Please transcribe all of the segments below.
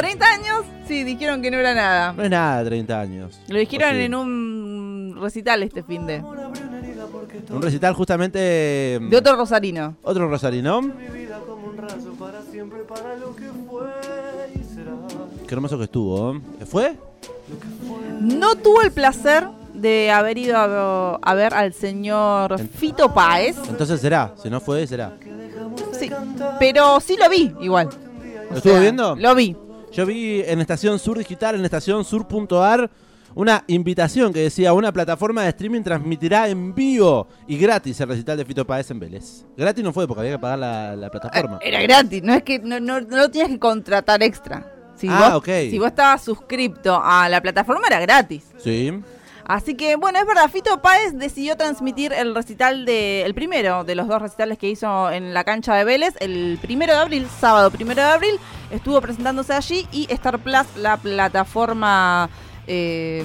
30 años, sí, dijeron que no era nada. No es nada 30 años. Lo dijeron en un recital este fin de. Un recital justamente... De otro rosarino. Otro rosarino. Qué hermoso que estuvo. ¿eh? ¿Fue? No tuvo el placer de haber ido a, a ver al señor Fito Páez. Entonces será. Si no fue, será. Sí, pero sí lo vi igual. ¿Lo estuvo viendo? Lo vi. Yo vi en Estación Sur Digital, en Estación Sur.ar, una invitación que decía una plataforma de streaming transmitirá en vivo y gratis el recital de Fito Páez en Vélez. Gratis no fue porque había que pagar la, la plataforma. Era gratis, no es que no, no, no lo tenías que contratar extra. Si Ah, vos, ok. Si vos estabas suscripto a la plataforma era gratis. Sí. Así que bueno, es verdad, Fito Páez decidió transmitir el recital de, el primero de los dos recitales que hizo en la cancha de Vélez, el primero de abril, sábado primero de abril, estuvo presentándose allí y Star Plus, la plataforma eh,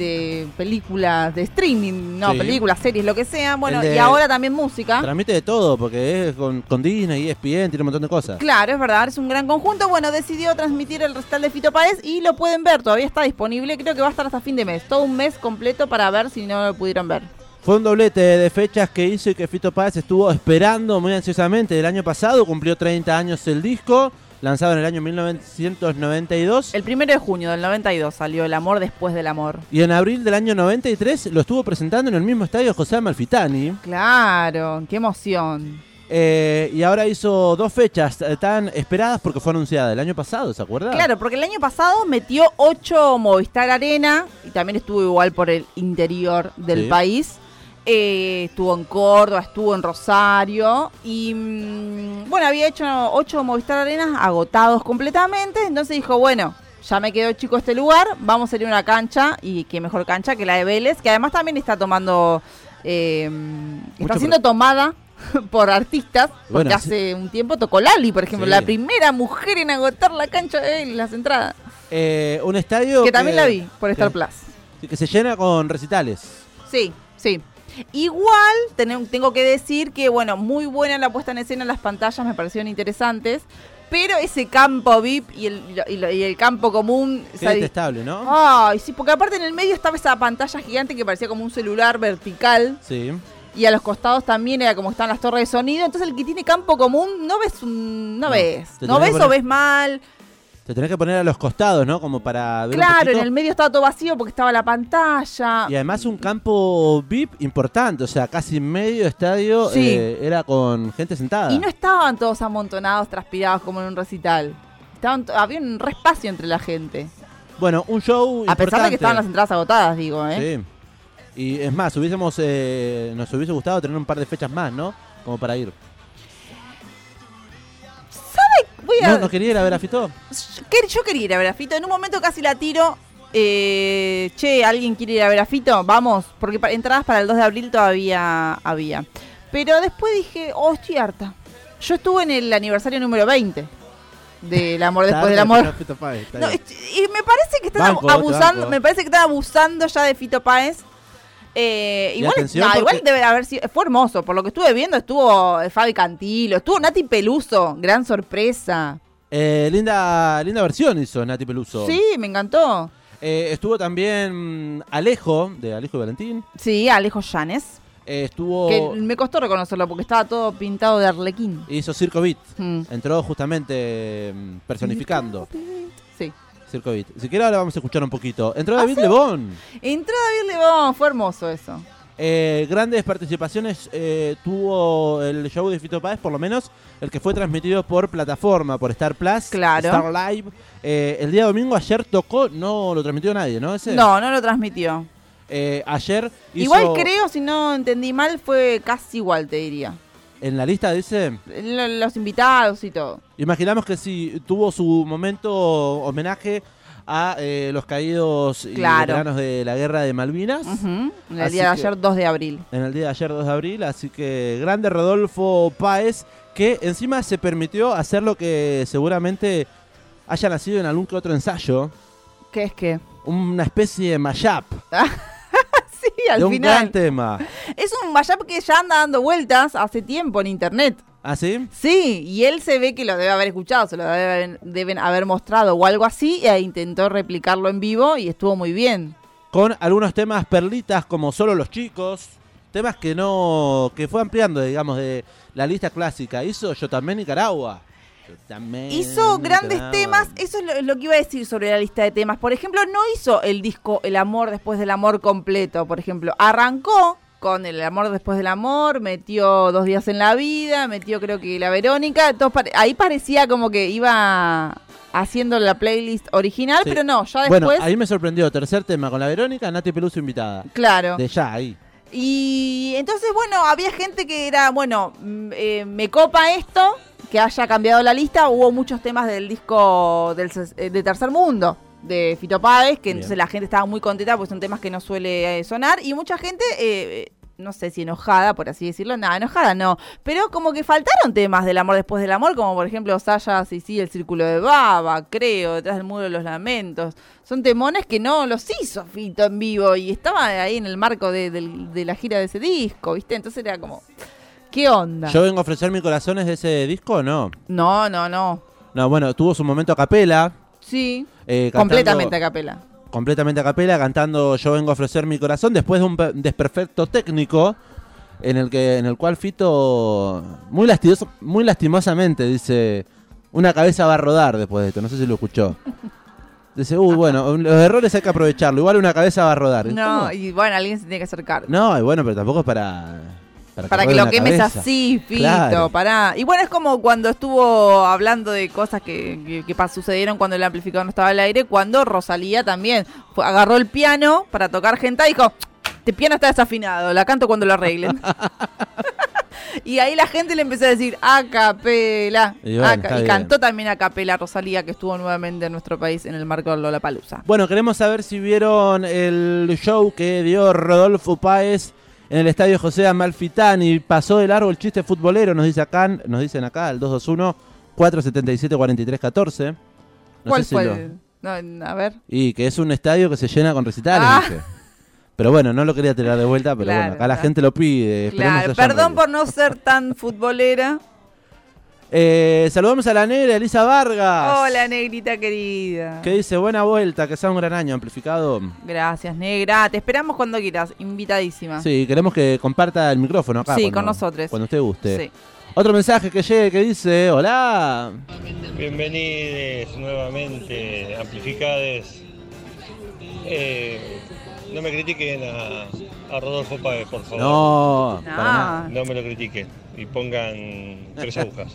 de películas, de streaming, no, Sí. películas, series, lo que sea, bueno, El de- y ahora también música. Transmite de todo porque es con, con Disney, ESPN, tiene un montón de cosas. Claro, es verdad, es un gran conjunto. Bueno, decidió transmitir el recital de Fito Páez y lo pueden ver, todavía está disponible, creo que va a estar hasta fin de mes, todo un mes completo para ver si no lo pudieron ver. Fue un doblete de fechas que hizo y que Fito Páez estuvo esperando muy ansiosamente del año pasado. Cumplió 30 años el disco, lanzado en el año 1992. El primero de junio del 92 salió El amor después del amor. Y en abril del año 93 lo estuvo presentando en el mismo estadio José Amalfitani. Claro, qué emoción. Eh, y ahora hizo dos fechas eh, tan esperadas porque fue anunciada el año pasado, ¿se acuerda? Claro, porque el año pasado metió 8 Movistar Arena y también estuvo igual por el interior del Sí. país. Eh, estuvo en Córdoba, estuvo en Rosario y mm, bueno, había hecho 8 Movistar Arenas agotados completamente, entonces dijo, bueno, ya me quedó chico este lugar, vamos a ir a una cancha y qué mejor cancha que la de Vélez, que además también está tomando, eh, está siendo tomada por artistas, porque Bueno, hace un tiempo tocó Lali, por ejemplo, Sí. la primera mujer en agotar la cancha de Vélez, las entradas, Eh, un estadio que también la vi por Star que- Plus. Que se llena con recitales. Sí, sí. Igual tengo que decir que, bueno, muy buena la puesta en escena, las pantallas me parecieron interesantes, pero ese campo VIP y el, y lo- y el campo común... Qué di- detestable, ¿no? Ay, sí, porque aparte en el medio estaba esa pantalla gigante que parecía como un celular vertical Sí. y a los costados también era como están las torres de sonido, entonces el que tiene campo común no ves un... no, No, ves, te no tenés ves que o poner- ves mal. Te tenés que poner a los costados, ¿no? Como para ver un Claro, en el medio estaba todo vacío porque estaba la pantalla. Y además un campo VIP importante, o sea, casi medio estadio Sí. eh, era con gente sentada. Y no estaban todos amontonados, transpirados como en un recital. Estaban había un re espacio entre la gente. Bueno, un show A pesar de que estaban las entradas agotadas, digo, ¿eh? Sí. Y es más, hubiésemos, eh, nos hubiese gustado tener un par de fechas más, ¿no? Como para ir. ¿No, ¿No quería ir a ver a Fito? Yo quería ir a ver a Fito. En un momento casi la tiro. eh, che, ¿alguien quiere ir a ver a Fito? Vamos, porque pa- entradas para el 2 de abril todavía había. Pero después dije, oh, estoy harta. Yo estuve en el aniversario número 20 del amor después del amor. Fito Páez, No, y me parece que están Banco, abusando, me parece que están abusando ya de Fito Páez. Eh, igual, atención no, igual debe haber sido, fue hermoso, por lo que estuve viendo estuvo eh, Fabi Cantilo, estuvo Nati Peluso, gran sorpresa. Eh, linda, linda versión hizo Nati Peluso. Sí, me encantó. Eh, estuvo también Alejo, de Alejo y Valentín. Sí, Alejo Llanes, Eh, estuvo. que me costó reconocerlo porque estaba todo pintado de arlequín. Hizo Circo Beat. Mm. Entró justamente mm, personificando Sí. Circo Beat. Si quiere ahora vamos a escuchar un poquito. Entró ¿Ah, David sí? Lebón. Entró David Lebón, fue hermoso eso. Eh, grandes participaciones eh, tuvo el show de Fito Páez, por lo menos el que fue transmitido por plataforma, por Star Plus, Claro. Star Live. Eh, el día domingo ayer tocó, no lo transmitió nadie, ¿no? Ese. No, no lo transmitió. Eh, ayer hizo, Igual creo, si no entendí mal, fue casi igual, te diría. En la lista dice, Lo- Los invitados y todo. Imaginamos que si tuvo su momento homenaje a eh, los caídos y Claro. veteranos de la guerra de Malvinas. En el Así día de que- ayer, 2 de abril. en el día de ayer 2 de abril, así que grande Rodolfo Páez, que encima se permitió hacer lo que seguramente haya nacido en algún que otro ensayo, ¿Qué es que? una especie de mashup sí, al de un gran tema. Es un mashup que ya anda dando vueltas hace tiempo en internet. ¿Ah, sí? Sí, y él se ve que lo debe haber escuchado, se lo deben, deben haber mostrado o algo así, e intentó replicarlo en vivo y estuvo muy bien. Con algunos temas perlitas como Solo los chicos, temas que no. que fue ampliando, digamos, de la lista clásica. Hizo Yo también Nicaragua. Yo también Hizo grandes Nicaragua. temas, eso es lo, lo que iba a decir sobre la lista de temas. Por ejemplo, no hizo el disco El amor después del amor completo, por ejemplo. Arrancó con El amor después del amor, metió Dos días en la vida, metió creo que La Verónica. pare- ahí parecía como que iba haciendo la playlist original, Sí. pero no, ya después... Bueno, ahí me sorprendió. Tercer tema con la Verónica, Nati Peluso invitada. Claro. De ya, ahí. Y entonces, bueno, había gente que era, bueno, mm, eh, me copa esto, que haya cambiado la lista. Hubo muchos temas del disco del, eh, de Tercer Mundo, de Fito Páez, que Bien. entonces la gente estaba muy contenta porque son temas que no suele eh, sonar. Y mucha gente, eh, eh, no sé si enojada, por así decirlo, nada, enojada no. Pero como que faltaron temas del amor después del amor, como por ejemplo Saya, sí, sí, El Círculo de Baba, creo, Detrás del Muro de los Lamentos. Son temones que no los hizo Fito en vivo y estaba ahí en el marco de, la gira de ese disco, ¿viste? Entonces era como, ¿qué onda? Yo vengo a ofrecer mi corazón es de ese disco o no? No, no, no. No, bueno, tuvo su momento a capela. Sí, eh, cantando- completamente a capela. completamente a capela, cantando Yo vengo a ofrecer mi corazón, después de un pe- desperfecto técnico en el que en el cual Fito muy lastimoso, muy lastimosamente dice una cabeza va a rodar después de esto, no sé si lo escuchó. Dice, uy, bueno, los errores hay que aprovecharlo, igual una cabeza va a rodar. No, ¿Cómo? y bueno, alguien se tiene que acercar. No, y bueno, pero tampoco es para Para que ruede lo una quemes cabeza. así, Fito, Claro. pará. Y bueno, es como cuando estuvo hablando de cosas que, que- que sucedieron cuando el amplificador no estaba al aire, cuando Rosalía también fue- agarró el piano para tocar gente y dijo, este piano está desafinado, la canto cuando lo arreglen. y ahí la gente le empezó a decir, a capela. Y bueno, bien. cantó también a capela Rosalía, que estuvo nuevamente en nuestro país en el marco de Lollapalooza. Bueno, queremos saber si vieron el show que dio Rodolfo Páez en el estadio José Amalfitani. Pasó de largo el chiste futbolero, nos dice acá, nos dicen acá, al 221 477 4314. No ¿Cuál si fue? lo- no, a ver. Y que es un estadio que se llena con recitales, Ah. dice. Pero bueno, no lo quería tirar de vuelta, pero Claro, bueno, acá la gente lo pide. Claro, perdón por no ser tan futbolera. Eh, saludamos a la negra Elisa Vargas. Hola, negrita querida. Que dice, buena vuelta, que sea un gran año amplificado. Gracias, negra. Te esperamos cuando quieras. Invitadísima. Sí, queremos que comparta el micrófono acá. Sí, cuando- con nosotros. Cuando usted guste. Sí. Otro mensaje que llegue que dice, hola. Bienvenidos nuevamente, amplificades. Eh, no me critiquen a, a Rodolfo Páez, por favor. No, No. para nada. No me lo critiquen y pongan tres agujas.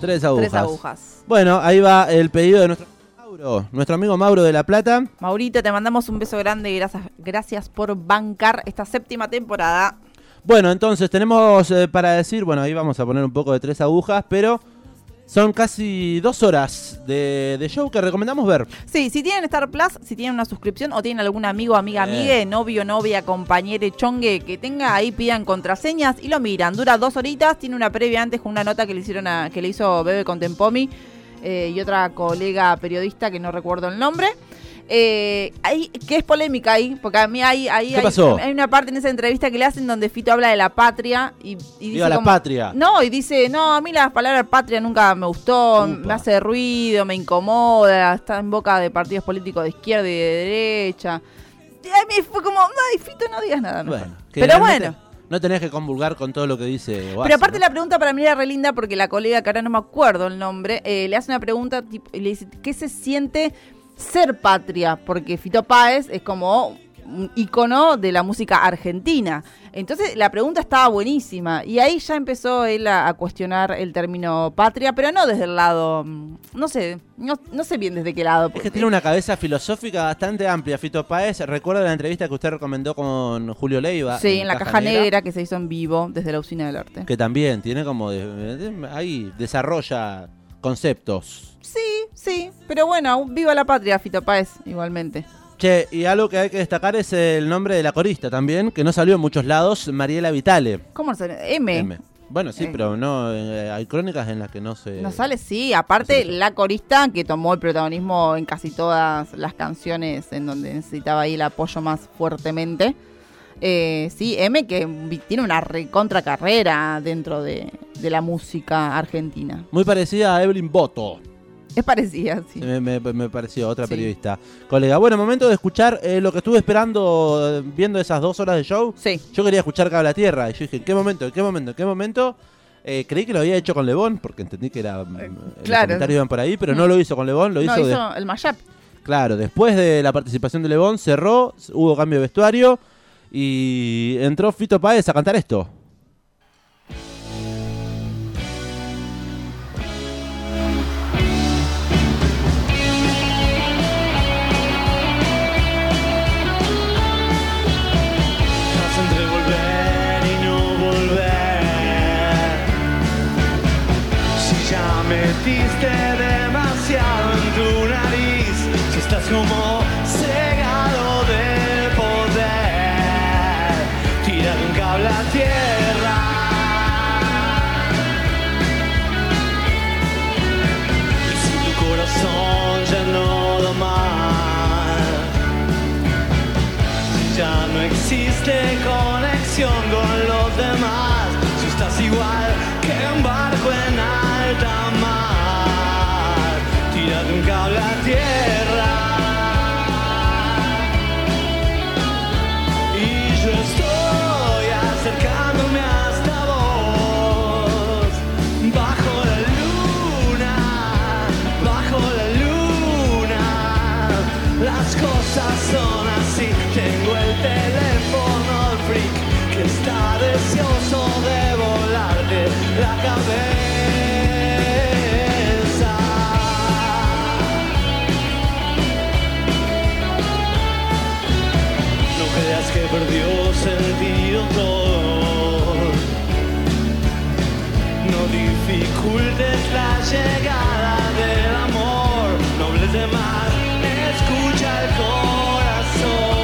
Tres agujas. Tres agujas. Bueno, ahí va el pedido de nuestro Mauro, nuestro amigo Mauro de La Plata. Maurito, te mandamos un beso grande y gracias, gracias por bancar esta séptima temporada. Bueno, entonces tenemos eh, para decir, bueno, ahí vamos a poner un poco de tres agujas, pero son casi dos horas de, de show que recomendamos ver. Sí, si tienen Star Plus, si tienen una suscripción o tienen algún amigo, amiga, Bien. amigue, novio, novia, compañero, chongue que tenga, ahí pidan contraseñas y lo miran. Dura dos horitas, tiene una previa antes con una nota que le hicieron a, que le hizo Bebe Contempomi eh, y otra colega periodista que no recuerdo el nombre. Eh, ahí, que es polémica ahí, porque a mí hay, ahí ¿Qué hay, pasó? hay una parte en esa entrevista que le hacen donde Fito habla de la patria y, y dice la patria. no, y dice, no, a mí la palabra patria nunca me gustó, Upa. me hace ruido, me incomoda, está en boca de partidos políticos de izquierda y de derecha. Y a mí fue como, ay, Fito, no digas nada. mejor". Bueno, que Pero bueno, No tenés que convulgar con todo lo que dice. pero aparte ¿no? la pregunta para mí era re linda porque la colega, que ahora no me acuerdo el nombre, eh, le hace una pregunta tipo, y le dice, ¿qué se siente ser patria? Porque Fito Páez es como un icono de la música argentina. Entonces la pregunta estaba buenísima y ahí ya empezó él a, a cuestionar el término patria, pero no desde el lado, mm, no sé, no, no sé bien desde qué lado. Es que tiene una cabeza filosófica bastante amplia, Fito Páez. Recuerda la entrevista que usted recomendó con Julio Leiva. Sí, en la caja negra. que se hizo en vivo desde la usina del arte. Que también tiene como. ahí desarrolla conceptos. Sí, sí, pero bueno, viva la patria, Fito Páez, igualmente. Che, y algo que hay que destacar es el nombre de la corista también, que no salió en muchos lados, Mariela Vitale. ¿Cómo se M. M. Bueno, sí, Eh. pero no eh, hay crónicas en las que no se. No sale, sí. Aparte, no la corista que tomó el protagonismo en casi todas las canciones en donde necesitaba ahí el apoyo más fuertemente. Eh, sí, M que tiene una recontra carrera dentro de, de la música argentina. Muy parecida a Evelyn Boto. Es parecida, sí. Me, me- me pareció otra Sí. periodista. Colega, bueno, momento de escuchar eh, lo que estuve esperando eh, viendo esas dos horas de show. Sí. Yo quería escuchar Cabla Tierra y yo dije, ¿en qué momento? ¿En qué momento? ¿En qué momento? Eh, creí que lo había hecho con Lebón, porque entendí que era, mm, los claro. comentarios iban por ahí, pero no lo hizo con Lebón, lo hizo, no, de- hizo el mashup. Claro, después de la participación de Lebón, cerró, hubo cambio de vestuario y entró Fito Páez a cantar esto. Tírate un cable a tierra. Y yo estoy acercándome hasta vos, bajo la luna, bajo la luna. Las cosas son así, tengo el teléfono freak que está deseoso de volarte la cabeza. Dificultes la llegada del amor, no hables de más, escucha el corazón.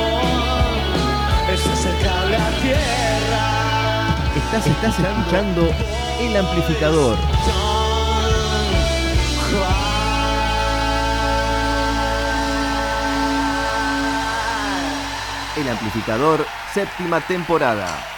Es el cable a tierra. Estás, estás escuchando el amplificador. El amplificador, séptima temporada.